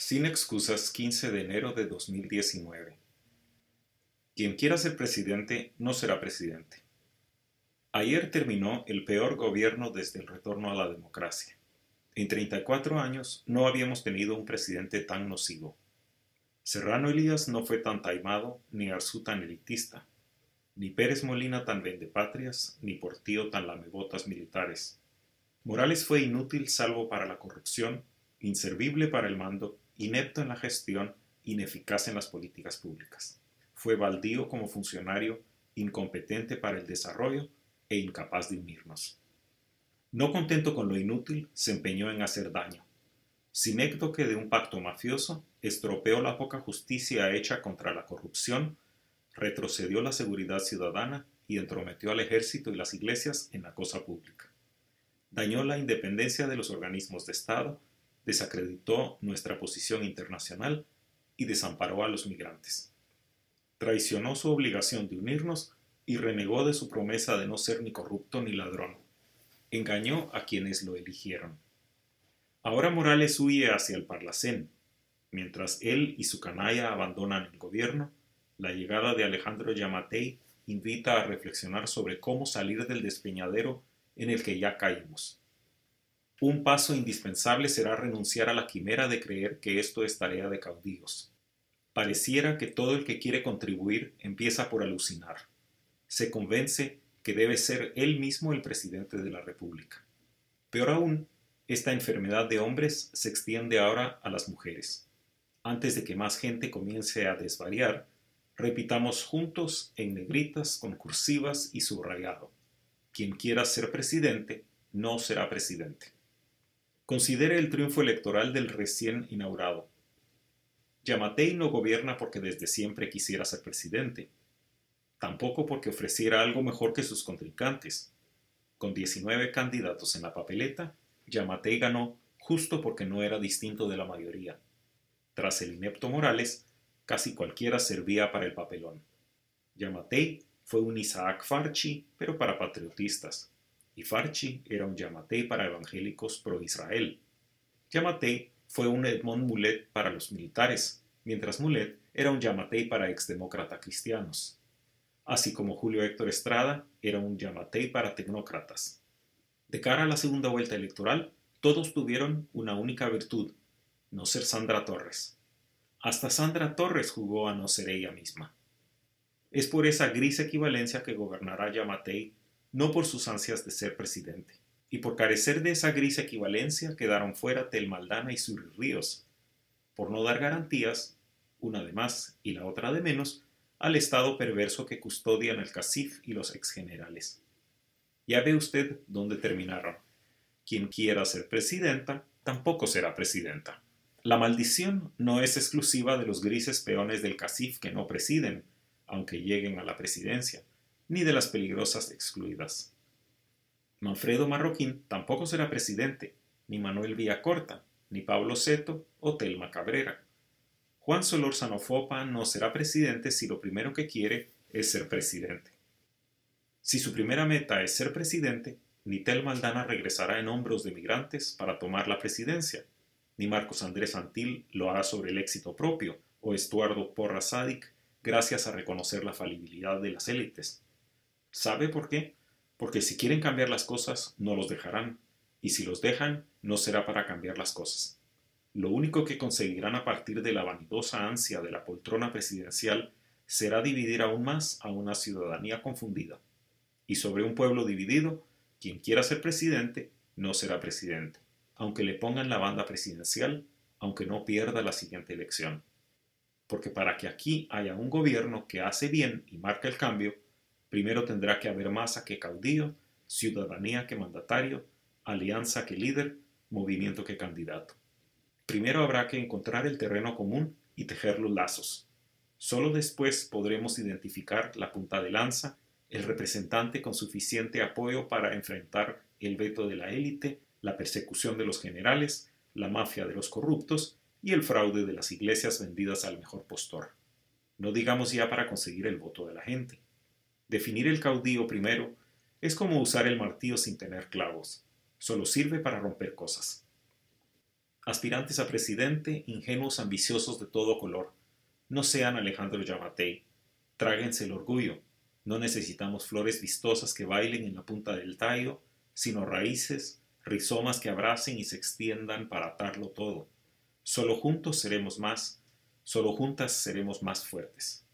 Sin excusas, 15 de enero de 2019. Quien quiera ser presidente no será presidente. Ayer terminó el peor gobierno desde el retorno a la democracia. En 34 años no habíamos tenido un presidente tan nocivo. Serrano Elías no fue tan taimado, ni Arzú tan elitista, ni Pérez Molina tan vendepatrias, ni Portillo tan lamebotas militares. Morales fue inútil salvo para la corrupción, inservible para el mando inepto en la gestión, ineficaz en las políticas públicas. Fue baldío como funcionario, incompetente para el desarrollo e incapaz de unirnos. No contento con lo inútil, se empeñó en hacer daño. Sinécdoque de un pacto mafioso, estropeó la poca justicia hecha contra la corrupción, retrocedió la seguridad ciudadana y entrometió al ejército y las iglesias en la cosa pública. Dañó la independencia de los organismos de Estado desacreditó nuestra posición internacional y desamparó a los migrantes. Traicionó su obligación de unirnos y renegó de su promesa de no ser ni corrupto ni ladrón. Engañó a quienes lo eligieron. Ahora Morales huye hacia el Parlacén. Mientras él y su canalla abandonan el gobierno, la llegada de Alejandro Yamatei invita a reflexionar sobre cómo salir del despeñadero en el que ya caímos. Un paso indispensable será renunciar a la quimera de creer que esto es tarea de caudillos. Pareciera que todo el que quiere contribuir empieza por alucinar. Se convence que debe ser él mismo el presidente de la República. Peor aún, esta enfermedad de hombres se extiende ahora a las mujeres. Antes de que más gente comience a desvariar, repitamos juntos en negritas, con cursivas y subrayado. Quien quiera ser presidente no será presidente. Considere el triunfo electoral del recién inaugurado. Yamatei no gobierna porque desde siempre quisiera ser presidente, tampoco porque ofreciera algo mejor que sus contrincantes. Con 19 candidatos en la papeleta, Yamatei ganó justo porque no era distinto de la mayoría. Tras el inepto Morales, casi cualquiera servía para el papelón. Yamatei fue un Isaac Farchi, pero para patriotistas y Farchi era un Yamatei para evangélicos pro-Israel. Yamatei fue un Edmond Mulet para los militares, mientras Mulet era un Yamatei para exdemócrata cristianos. Así como Julio Héctor Estrada era un Yamatei para tecnócratas. De cara a la segunda vuelta electoral, todos tuvieron una única virtud, no ser Sandra Torres. Hasta Sandra Torres jugó a no ser ella misma. Es por esa gris equivalencia que gobernará Yamatei no por sus ansias de ser presidente. Y por carecer de esa gris equivalencia quedaron fuera Tel Maldana y Sur Ríos, por no dar garantías, una de más y la otra de menos, al Estado perverso que custodian el CACIF y los exgenerales. Ya ve usted dónde terminaron. Quien quiera ser presidenta, tampoco será presidenta. La maldición no es exclusiva de los grises peones del CACIF que no presiden, aunque lleguen a la presidencia ni de las peligrosas excluidas. Manfredo Marroquín tampoco será presidente, ni Manuel Villacorta, ni Pablo Seto o Telma Cabrera. Juan Solórzano Fopa no será presidente si lo primero que quiere es ser presidente. Si su primera meta es ser presidente, ni Telma Aldana regresará en hombros de migrantes para tomar la presidencia, ni Marcos Andrés Antil lo hará sobre el éxito propio, o Estuardo Porra Sádic gracias a reconocer la falibilidad de las élites. ¿Sabe por qué? Porque si quieren cambiar las cosas, no los dejarán, y si los dejan, no será para cambiar las cosas. Lo único que conseguirán a partir de la vanidosa ansia de la poltrona presidencial será dividir aún más a una ciudadanía confundida. Y sobre un pueblo dividido, quien quiera ser presidente no será presidente, aunque le pongan la banda presidencial, aunque no pierda la siguiente elección. Porque para que aquí haya un gobierno que hace bien y marca el cambio, Primero tendrá que haber masa que caudillo, ciudadanía que mandatario, alianza que líder, movimiento que candidato. Primero habrá que encontrar el terreno común y tejer los lazos. Solo después podremos identificar la punta de lanza, el representante con suficiente apoyo para enfrentar el veto de la élite, la persecución de los generales, la mafia de los corruptos y el fraude de las iglesias vendidas al mejor postor. No digamos ya para conseguir el voto de la gente. Definir el caudillo primero es como usar el martillo sin tener clavos. Solo sirve para romper cosas. Aspirantes a presidente, ingenuos ambiciosos de todo color, no sean Alejandro Yamatei, tráguense el orgullo. No necesitamos flores vistosas que bailen en la punta del tallo, sino raíces, rizomas que abracen y se extiendan para atarlo todo. Solo juntos seremos más, solo juntas seremos más fuertes.